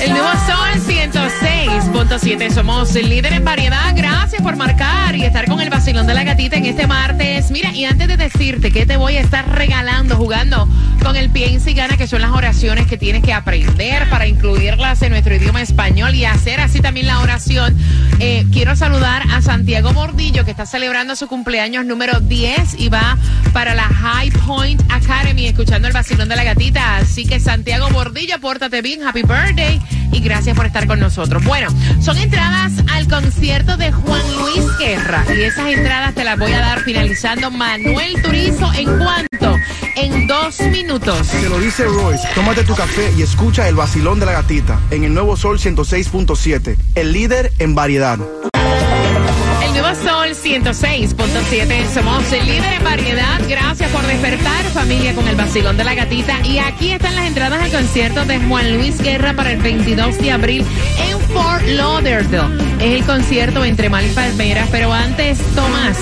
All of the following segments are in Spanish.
El nuevo Sol 106.7. Somos el líder en variedad. Gracias por marcar y estar con el vacilón de la gatita en este martes. Mira, y antes de decirte que te voy a estar regalando, jugando con el piensa y gana, que son las oraciones que tienes que aprender para incluirlas en nuestro idioma español y hacer así también la oración. Eh, quiero saludar a Santiago Mordillo, que está celebrando su cumpleaños número 10 y va para la Escuchando el vacilón de la gatita. Así que Santiago Mordillo, pórtate bien, happy birthday y gracias por estar con nosotros. Bueno, son entradas al concierto de Juan Luis Guerra y esas entradas te las voy a dar finalizando Manuel Turizo en cuanto en dos minutos. Te lo dice Royce, tómate tu café y escucha el vacilón de la gatita en el nuevo Sol 106.7, el líder en variedad. Nuevo Sol 106.7. Somos el líder en variedad. Gracias por despertar, familia, con el vacilón de la gatita. Y aquí están las entradas al concierto de Juan Luis Guerra para el 22 de abril en Fort Lauderdale. Es el concierto entre Mal y Palmeras. Pero antes, Tomás,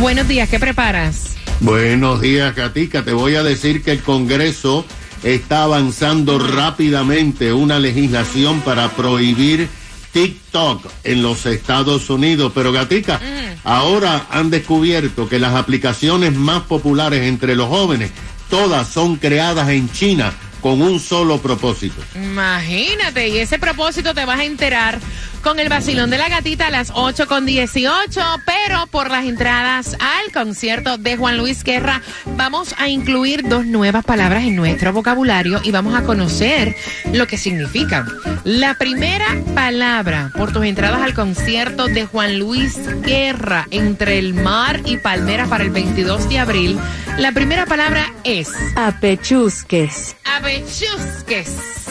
buenos días. ¿Qué preparas? Buenos días, Katica. Te voy a decir que el Congreso está avanzando rápidamente una legislación para prohibir TikTok en los Estados Unidos. Pero, Gatica, ahora han descubierto que las aplicaciones más populares entre los jóvenes, todas son creadas en China con un solo propósito. Imagínate, y ese propósito te vas a enterar con el vacilón de la gatita a las 8 con 18, pero por las entradas al concierto de Juan Luis Guerra vamos a incluir dos nuevas palabras en nuestro vocabulario y vamos a conocer lo que significan. La primera palabra por tus entradas al concierto de Juan Luis Guerra entre el mar y Palmeras para el 22 de abril, la primera palabra es Apechusques. apechusques.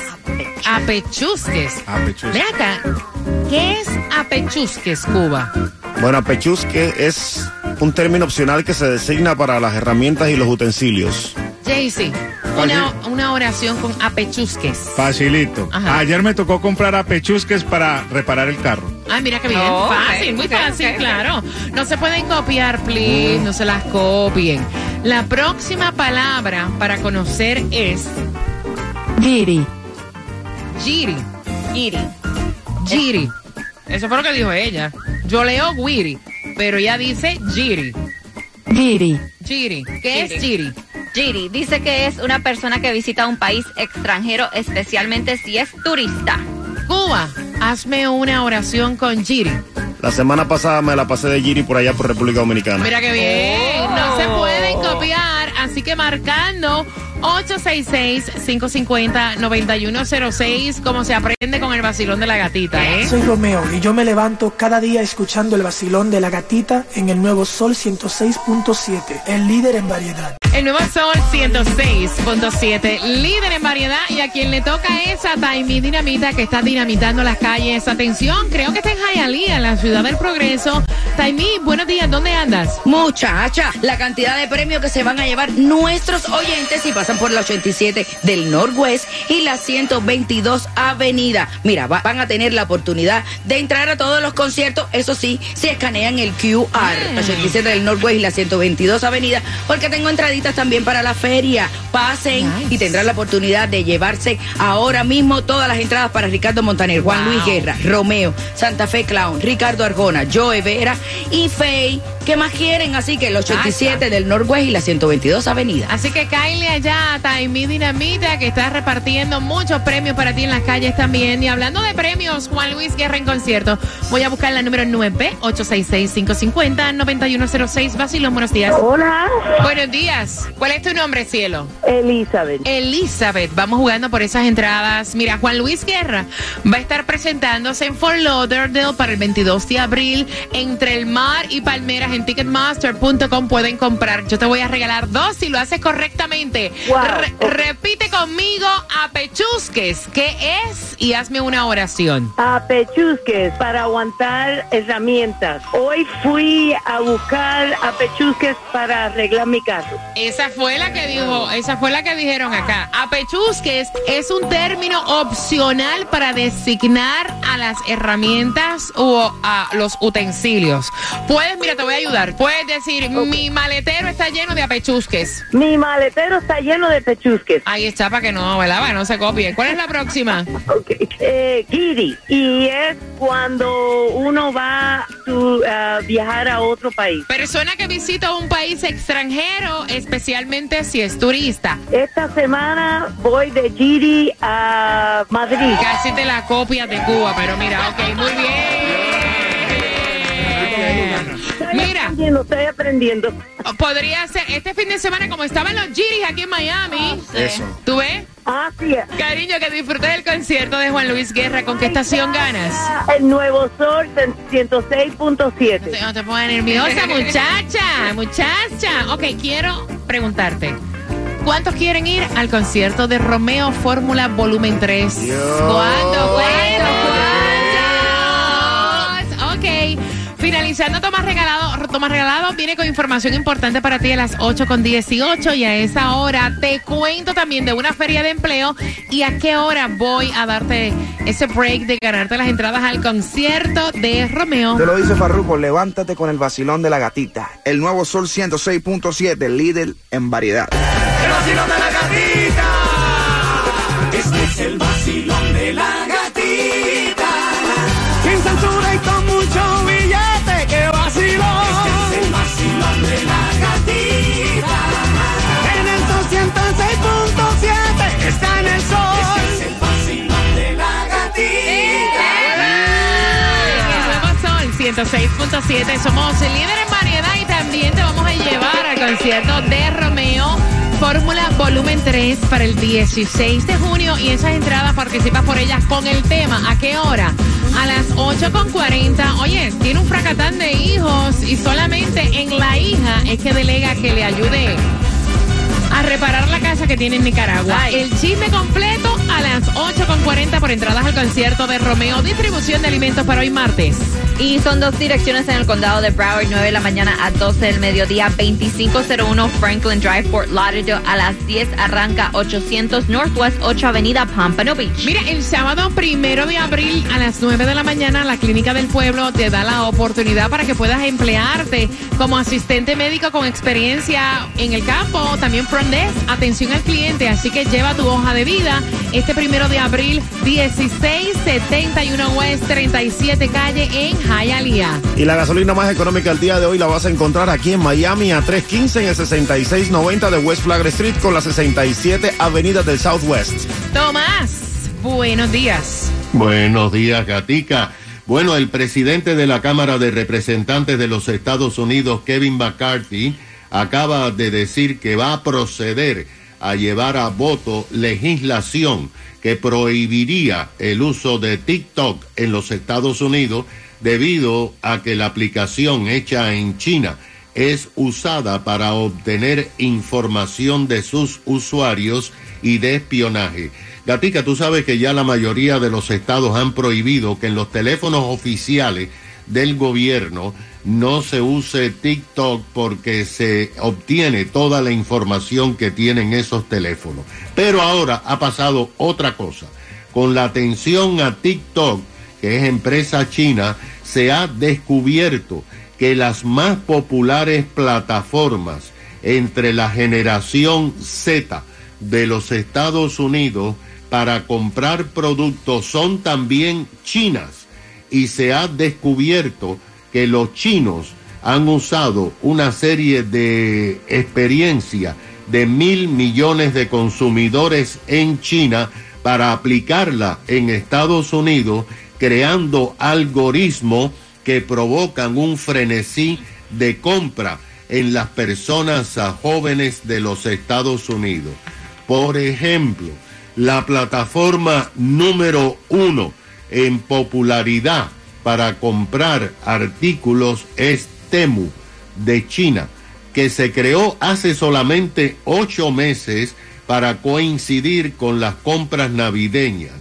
Apechusques. Apechusques. Ve acá, ¿qué es apechusques, Cuba? Bueno, apechusque es un término opcional que se designa para las herramientas y los utensilios. Jaycee, una, una oración con apechusques. Facilito. Ajá. Ayer me tocó comprar apechusques para reparar el carro. Ay, mira qué bien. Oh, fácil, muy fácil, claro. No se pueden copiar, please. No se las copien. La próxima palabra para conocer es Giri. Giri. Giri. Giri. Eso fue lo que dijo ella. Yo leo guiri, pero ella dice giri. Giri. Giri. ¿Qué es giri? Giri dice que es una persona que visita un país extranjero, especialmente si es turista. Cuba, hazme una oración con giri. La semana pasada me la pasé de Giri por allá por República Dominicana. Mira qué bien. No se pueden copiar, así que marcando 866-550-9106, como se aprende con el vacilón de la gatita, ¿eh? Soy Romeo y yo me levanto cada día escuchando el vacilón de la gatita en el nuevo Sol 106.7, el líder en variedad. El nuevo Sol 106.7, líder en variedad. Y a quien le toca es a Taimi Dinamita, que está dinamitando las calles. Atención, creo que está en Hialeah, en la ciudad del progreso. Taimi, buenos días, ¿dónde andas? Muchacha, la cantidad de premios que se van a llevar nuestros oyentes si pasan por la 87 del Northwest y la 122 Avenida. Mira, va- van a tener la oportunidad de entrar a todos los conciertos, eso sí, si escanean el QR, la 87 del Northwest y la 122 Avenida, porque tengo entraditas también para la feria. Pasen Nice. y tendrán la oportunidad de llevarse ahora mismo todas las entradas para Ricardo Montaner, Juan Wow. Luis Guerra, Romeo, Santa Fe Clown, Ricardo Arjona, Joe Vera y Faye. ¿Qué más quieren? Así que el 87 del Northwest y la 122 Avenida. Así que Kylie allá, Taimi Dinamita, que está repartiendo muchos premios para ti en las calles también. Y hablando de premios, Juan Luis Guerra en concierto. Voy a buscar la número 9, 866-550-9106. Basilón, buenos días. Hola, Buenos días. ¿Cuál es tu nombre, cielo? Elizabeth. Elizabeth, vamos jugando por esas entradas. Mira, Juan Luis Guerra va a estar presentándose en Fort Lauderdale para el 22 de abril entre el mar y Palmeras en ticketmaster.com pueden comprar. Yo te voy a regalar dos si lo haces correctamente. Wow. Re- repite conmigo apechusques, ¿qué es? Y hazme una oración. A pechusques para aguantar herramientas. Hoy fui a buscar a pechusques para arreglar mi carro. Esa fue la que dijo, esa fue la que dijeron acá. Apechusques es un término opcional para designar a las herramientas o a los utensilios. Puedes, mira, te voy a ayudar. Puedes decir, mi maletero está lleno de apechusques. Mi maletero está lleno de pechusques. Ahí está para que no, ¿verdad? Para no se copie. ¿Cuál es la próxima? Ok. Eh, Giri. Y es cuando uno va a viajar a otro país. Persona que visita un país extranjero, especialmente si es turista. Esta semana voy de Giri a Madrid. Casi te la copias de Cuba, pero mira, ok, muy bien. Estoy Mira, aprendiendo, estoy aprendiendo. podría ser este fin de semana como estaban los Giris aquí en Miami. Eso. ¿Tú ves? Así es. Cariño, que disfrutes del concierto de Juan Luis Guerra. ¿Con qué estación ganas? El Nuevo Sol 106.7. No te, no te pongas nerviosa, muchacha, muchacha. Ok, quiero preguntarte. ¿Cuántos quieren ir al concierto de Romeo Fórmula Volumen 3? Dios. ¿Cuántos? Finalizando Tomás Regalado, Tomás Regalado viene con información importante para ti a las 8 con 18 y a esa hora te cuento también de una feria de empleo y a qué hora voy a darte ese break de ganarte las entradas al concierto de Romeo. Te lo dice Farruko, levántate con el vacilón de la gatita. El nuevo Sol 106.7, líder en variedad. 106.7 somos líder en variedad y también te vamos a llevar al concierto de Romeo Fórmula Volumen 3 para el 16 de junio y esas entradas participas por ellas con el tema. ¿A qué hora? A las 8.40. Oye, tiene un fracatán de hijos y solamente en la hija es que delega que le ayude a reparar la casa que tiene en Nicaragua. Ay. El chisme completo a las 8.40 por entradas al concierto de Romeo. Distribución de alimentos para hoy martes. Y son dos direcciones en el condado de Broward, 9 de la mañana a 12 del mediodía, 2501 Franklin Drive, Fort Lauderdale. A las 10 arranca 800 Northwest 8 Avenida Pompano Beach. Mira, el sábado primero de abril a las 9 de la mañana, la Clínica del Pueblo te da la oportunidad para que puedas emplearte como asistente médico con experiencia en el campo, también front desk, atención al cliente. Así que lleva tu hoja de vida este primero de abril, 1671 West 37 Calle en Hialeah. Y la gasolina más económica el día de hoy la vas a encontrar aquí en Miami a 315 en el 6690 de West Flagler Street con la 67 Avenida del Southwest. Tomás, buenos días. Buenos días, Gatica. Bueno, el presidente de la Cámara de Representantes de los Estados Unidos, Kevin McCarthy, acaba de decir que va a proceder a llevar a voto legislación que prohibiría el uso de TikTok en los Estados Unidos debido a que la aplicación hecha en China es usada para obtener información de sus usuarios y de espionaje. Gatica, tú sabes que ya la mayoría de los estados han prohibido que en los teléfonos oficiales del gobierno no se use TikTok porque se obtiene toda la información que tienen esos teléfonos. Pero ahora ha pasado otra cosa. Con la atención a TikTok, que es empresa china, se ha descubierto que las más populares plataformas entre la generación Z de los Estados Unidos para comprar productos son también chinas y se ha descubierto que los chinos han usado una serie de experiencia de mil millones de consumidores en China para aplicarla en Estados Unidos, creando algoritmos que provocan un frenesí de compra en las personas ah, jóvenes de los Estados Unidos. Por ejemplo, la plataforma número uno en popularidad para comprar artículos es Temu, de China, que se creó hace solamente ocho meses para coincidir con las compras navideñas.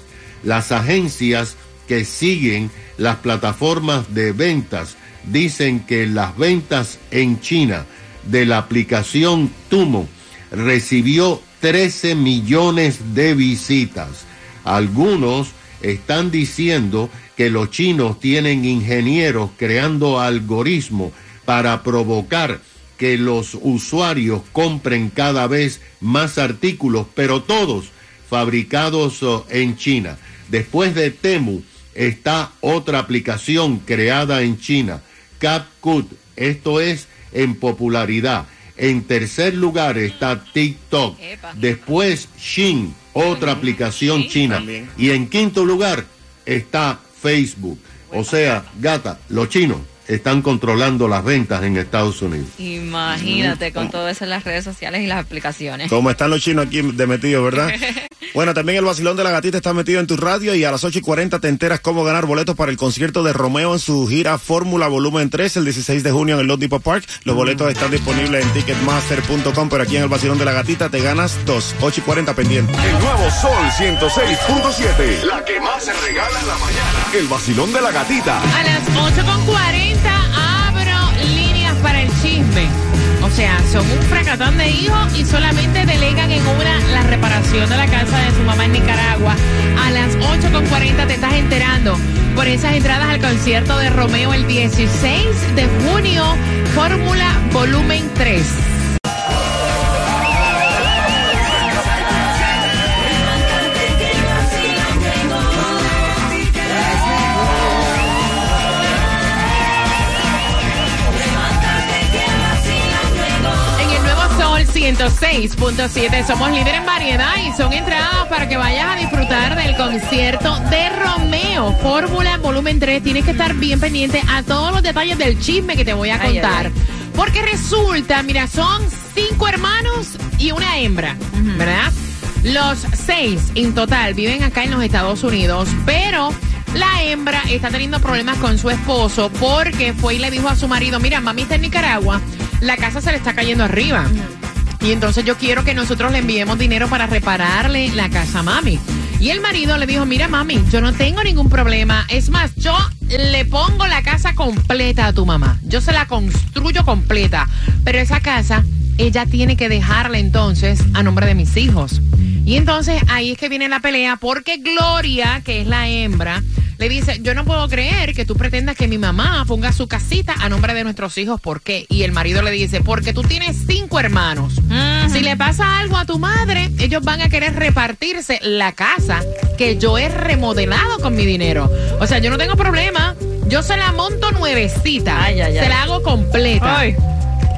Las agencias que siguen las plataformas de ventas dicen que las ventas en China de la aplicación Tumo recibió 13 millones de visitas. Algunos están diciendo que los chinos tienen ingenieros creando algoritmos para provocar que los usuarios compren cada vez más artículos, pero todos fabricados oh, en China. Después de Temu está otra aplicación creada en China, CapCut. Esto es en popularidad. En tercer lugar está TikTok. Después Shin, otra aplicación china. Y en quinto lugar está Facebook. O sea, gata, los chinos están controlando las ventas en Estados Unidos. Imagínate con todo eso en las redes sociales y las aplicaciones. Como están los chinos aquí de metidos, ¿verdad? bueno, también el vacilón de la gatita está metido en tu radio y a las 8 y 40 te enteras cómo ganar boletos para el concierto de Romeo en su gira Fórmula Volumen 3 el 16 de junio en el Lot Depot Park. Los boletos están disponibles en ticketmaster.com, pero aquí en el vacilón de la gatita te ganas dos. 8 y 40 pendiente. El nuevo Sol 106.7. La que más se regala en la mañana. El vacilón de la gatita. A las 8.40 abro líneas para el chisme. O sea, son un fracatón de hijos y solamente delegan en una la reparación de la casa de su mamá en Nicaragua. A las 8.40 te estás enterando por esas entradas al concierto de Romeo el 16 de junio, Fórmula Volumen 3. 106.7 somos líderes en variedad y son entradas para que vayas a disfrutar del concierto de Romeo, Fórmula Volumen 3. Tienes que estar bien pendiente a todos los detalles del chisme que te voy a Ay, ay, contar. ay. Porque resulta, mira, son cinco hermanos y una hembra, ¿verdad? Los seis en total viven acá en los Estados Unidos, pero la hembra está teniendo problemas con su esposo porque fue y le dijo a su marido, mira, mami está en Nicaragua, la casa se le está cayendo arriba. Y entonces yo quiero que nosotros le enviemos dinero para repararle la casa a mami. Y el marido le dijo, mira mami, yo no tengo ningún problema. Es más, yo le pongo la casa completa a tu mamá. Yo se la construyo completa. Pero esa casa, ella tiene que dejarla entonces a nombre de mis hijos. Y entonces ahí es que viene la pelea porque Gloria, que es la hembra, le dice, yo no puedo creer que tú pretendas que mi mamá ponga su casita a nombre de nuestros hijos. ¿Por qué? Y el marido le dice, porque tú tienes cinco hermanos. Si le pasa algo a tu madre, ellos van a querer repartirse la casa que yo he remodelado con mi dinero. O sea, yo no tengo problema. Yo se la monto nuevecita. Ay, ay, ay. Se la hago completa.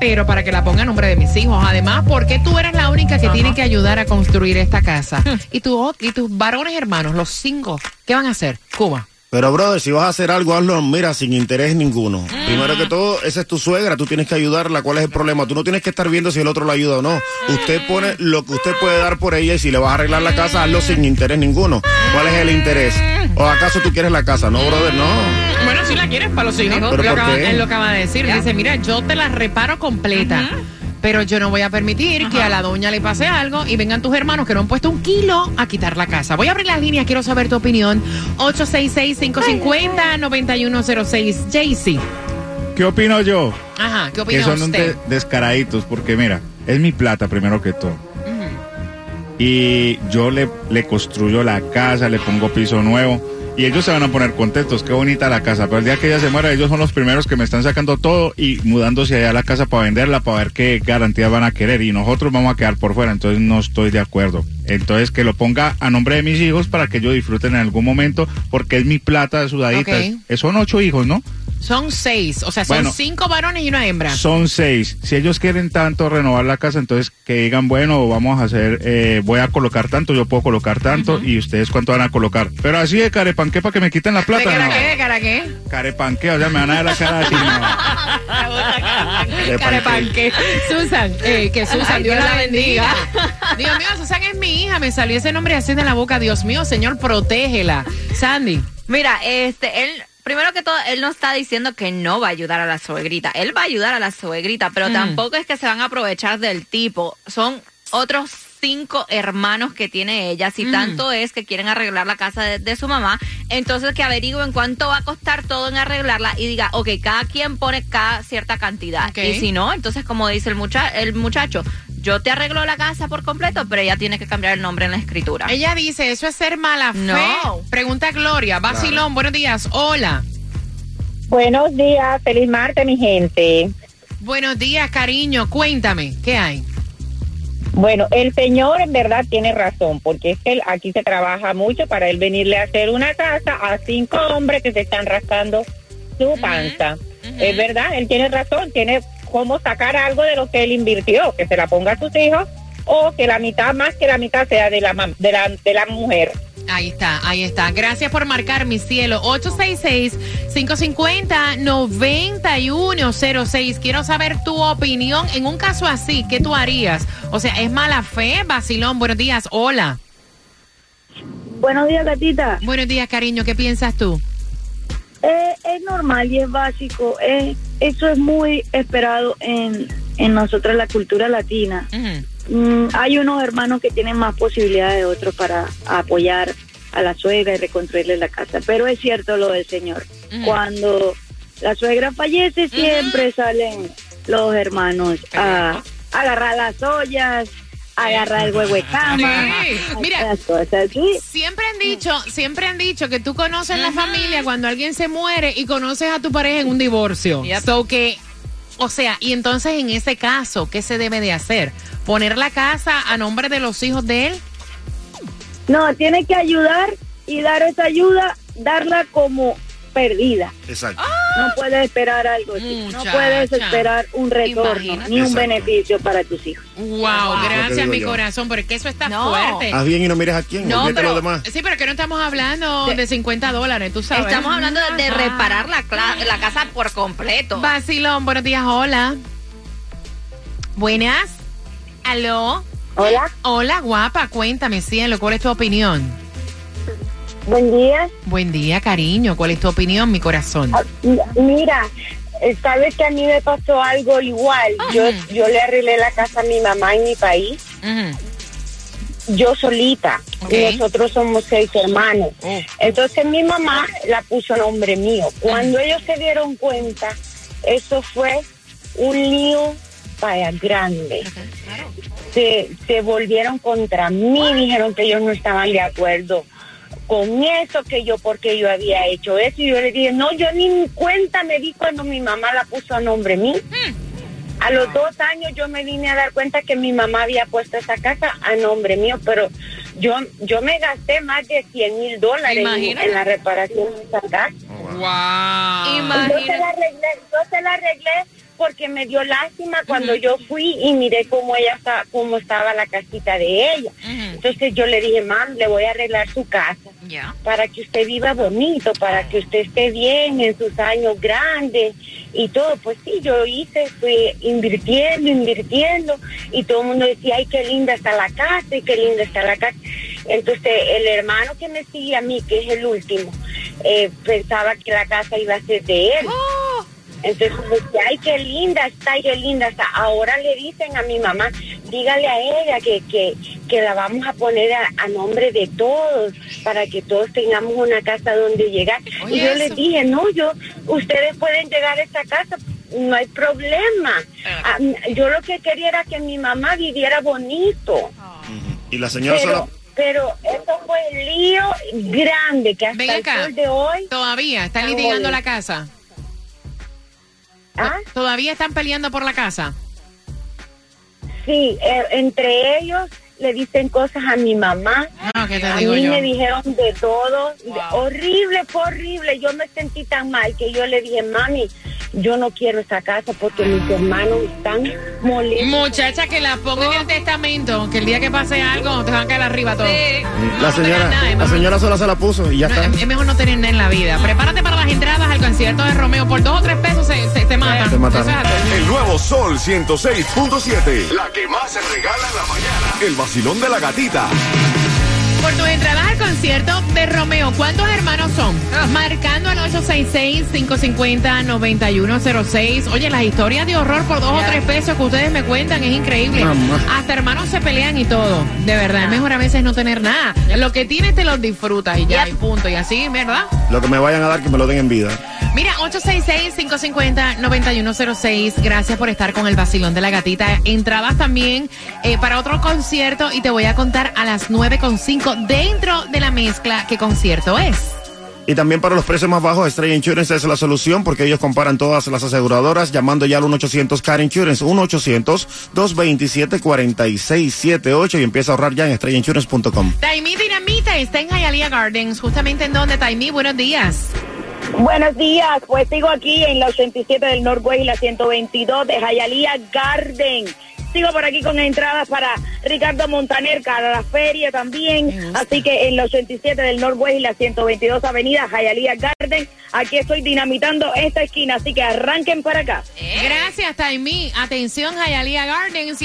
Pero para que la ponga a nombre de mis hijos. Además, porque tú eres la única que tiene que ayudar a construir esta casa. y, tu, y tus varones hermanos, los cinco, ¿qué van a hacer? Cuba. Pero, brother, si vas a hacer algo, hazlo, mira, sin interés ninguno. Primero que todo, esa es tu suegra, tú tienes que ayudarla. ¿Cuál es el problema? Tú no tienes que estar viendo si el otro la ayuda o no. Usted pone lo que usted puede dar por ella y si le vas a arreglar la casa, hazlo sin interés ninguno. ¿Cuál es el interés? ¿O acaso tú quieres la casa? No, brother, no. Bueno, si la quieres para los hijos. ¿Pero Lo por qué? lo acaba de decir. Dice, mira, yo te la reparo completa. Pero yo no voy a permitir que a la doña le pase algo y vengan tus hermanos que no han puesto un kilo a quitar la casa. Voy a abrir las líneas, quiero saber tu opinión. 866-550-9106. Jaycee. ¿Qué opino yo? Ajá, ¿qué Que opina son un usted? de- descaraditos, porque mira, es mi plata primero que todo. Y yo le, le construyo la casa, le pongo piso nuevo. Y ellos se van a poner contentos, qué bonita la casa. Pero el día que ella se muera, ellos son los primeros que me están sacando todo y mudándose allá a la casa para venderla, para ver qué garantías van a querer. Y nosotros vamos a quedar por fuera, entonces no estoy de acuerdo. Entonces que lo ponga a nombre de mis hijos para que ellos disfruten en algún momento, porque es mi plata sudadita. Ok. Eh, Son ocho hijos, ¿no? Son seis, o sea, son Bueno. cinco varones y una hembra. Son seis. Si ellos quieren tanto renovar la casa, entonces que digan, bueno, vamos a hacer, eh, voy a colocar tanto, yo puedo colocar tanto, y ustedes cuánto van a colocar. Pero así de carepanque para que me quiten la ¿De plata, cara no. qué? ¿De cara qué? Carepanque, o sea, me van a dar la cara así, no. De Carepanque. Susan, eh, que Susan, Ay, Dios Dios la la bendiga. bendiga. Dios mío, Susan es mi hija, me salió ese nombre así de la boca. Dios mío, Señor, protégela. Sandy. Mira, este, él primero que todo, él no está diciendo que no va a ayudar a la suegrita. Él va a ayudar a la suegrita, pero Mm. tampoco es que se van a aprovechar del tipo. Son otros cinco hermanos que tiene ella. Si Mm. tanto es que quieren arreglar la casa de, de su mamá, entonces que averigüen cuánto va a costar todo en arreglarla y diga, ok, cada quien pone cada cierta cantidad. Y si no, entonces como dice el, mucha el muchacho, yo te arreglo la casa por completo, pero ella tiene que cambiar el nombre en la escritura. Ella dice, eso es ser mala fe. No. Pregunta Gloria. Basilón, buenos días. Hola. Buenos días, feliz martes, mi gente. Buenos días, cariño. Cuéntame, ¿qué hay? Bueno, el señor en verdad tiene razón, porque es que él- aquí se trabaja mucho para él venirle a hacer una casa a cinco hombres que se están rascando su panza. Es verdad, él tiene razón, tiene cómo sacar algo de lo que él invirtió, que se la ponga a sus hijos o que la mitad más que la mitad sea de la, de la, de la mujer. Ahí está, ahí está. Gracias por marcar mi cielo. 866-550-9106. Quiero saber tu opinión en un caso así. ¿Qué tú harías? O sea, ¿es mala fe? Basilón, buenos días. Hola. Buenos días, gatita. Buenos días, cariño. ¿Qué piensas tú? Eh, es normal y es básico. Eh, eso es muy esperado en, en nosotros, la cultura latina. Mm, hay unos hermanos que tienen más posibilidades de otros para apoyar a la suegra y reconstruirle la casa. Pero es cierto lo del señor. Cuando la suegra fallece, siempre salen los hermanos a agarrar las ollas, agarrar el huevo de cama. Sí. Mira, las cosas, sí. Siempre han dicho, siempre han dicho que tú conoces la familia cuando alguien se muere y conoces a tu pareja en un divorcio. So que, o sea, y entonces en ese caso, ¿qué se debe de hacer? ¿Poner la casa a nombre de los hijos de él? No, tiene que ayudar y dar esa ayuda, darla como perdida. Exacto. No puedes esperar algo así. No Muchacha. puedes esperar un retorno Imagínate. ni un Exacto. beneficio para tus hijos. Wow, que gracias mi yo. corazón, porque eso está No. fuerte. Haz bien y no mires a quién. No, pero, lo demás. sí, pero que no estamos hablando de, 50 dólares, tú sabes. Estamos hablando de, de reparar la, la casa por completo. Vacilón, buenos días, hola. Buenas. ¿Aló? Hola, Hola, guapa, cuéntame, cielo, ¿cuál es tu opinión? buen día. Buen día, cariño, ¿cuál es tu opinión, mi corazón? Ah, Mira, eh, sabes que a mí me pasó algo igual. Yo, yo le arreglé la casa a mi mamá en mi país, yo solita. Ok. Y nosotros somos seis hermanos. Entonces mi mamá la puso nombre mío. Cuando ellos se dieron cuenta, eso fue un lío grande. Se, se volvieron contra mí, dijeron que ellos no estaban de acuerdo con eso, que yo porque yo había hecho eso. Y yo le dije, no, yo ni cuenta me di cuando mi mamá la puso a nombre mío. A los dos años yo me vine a dar cuenta que mi mamá había puesto esa casa a nombre mío, pero yo yo me gasté más de 100 mil dólares en, Imagínate. en la reparación de esa casa. Wow. Yo se la arreglé, yo se la arreglé porque me dio lástima cuando yo fui y miré cómo ella está, cómo estaba la casita de ella. Entonces yo le dije, mam, le voy a arreglar su casa para que usted viva bonito, para que usted esté bien en sus años grandes y todo. Pues sí, yo hice, fui invirtiendo, invirtiendo y todo el mundo decía, ay, qué linda está la casa y qué linda está la casa. Entonces el hermano que me sigue a mí, que es el último, eh, pensaba que la casa iba a ser de él. Entonces decía, ay, qué linda está, qué linda está. Ahora le dicen a mi mamá, dígale a ella que, que, que la vamos a poner a, a nombre de todos, para que todos tengamos una casa donde llegar. Oye, y yo eso. les dije, no, yo, ustedes pueden llegar a esa casa, no hay problema. Ah, yo lo que quería era que mi mamá viviera bonito. Y la señora Pero, sola. pero eso fue el lío grande que hasta el sol de hoy. Todavía están Ah, litigando la casa. ¿Ah? Todavía están peleando por la casa. Sí, eh, entre ellos le dicen cosas a mi mamá. No, ¿qué te a digo mí yo? me dijeron de todo. de- horrible, fue horrible. Yo me sentí tan mal que yo le dije, mami, yo no quiero esa casa porque mis hermanos están molestos. Muchacha, que la ponga en el testamento, que el día que pase algo te van a caer arriba todo. La señora, la señora sola se la puso y ya No, está. es, mejor no tener nada en la vida. Prepárate para las entradas al concierto de Romeo. Por dos o tres pesos se, se, se matan. Es así. El nuevo Sol 106.7. La que más se regala en la mañana. El vacilón de la gatita. Tus entradas al concierto de Romeo, ¿cuántos hermanos son? Marcando al 866-550-9106. Oye, las historias de horror por dos o tres pesos que ustedes me cuentan es increíble. Hasta hermanos se pelean y todo. De verdad, es mejor a veces no tener nada. Lo que tienes te lo disfrutas y ya, y punto. Y así, ¿verdad? Lo que me vayan a dar, que me lo den en vida. Mira, 866-550-9106. Gracias por estar con el vacilón de la gatita. Entradas también eh, para otro concierto y te voy a contar a las 9.5 dentro de la mezcla qué concierto es. Y también para los precios más bajos, Estrella Insurance es la solución porque ellos comparan todas las aseguradoras llamando ya al 1-800-CAR Insurance, 1-800-227-4678 y empieza a ahorrar ya en estrellainsurance.com. Taimí Dinamita está en Hialeah Gardens, justamente en donde, Taimí, buenos días. Buenos días, pues sigo aquí en la 87 del Norway y la 122 de Hialeah Garden. Sigo por aquí con entradas para Ricardo Montaner, para la feria también. Así que en la 87 del Norway y la 122 Avenida Hialeah Garden, aquí estoy dinamitando esta esquina, así que arranquen para acá. Gracias, Taimí. Atención, Hialeah Gardens.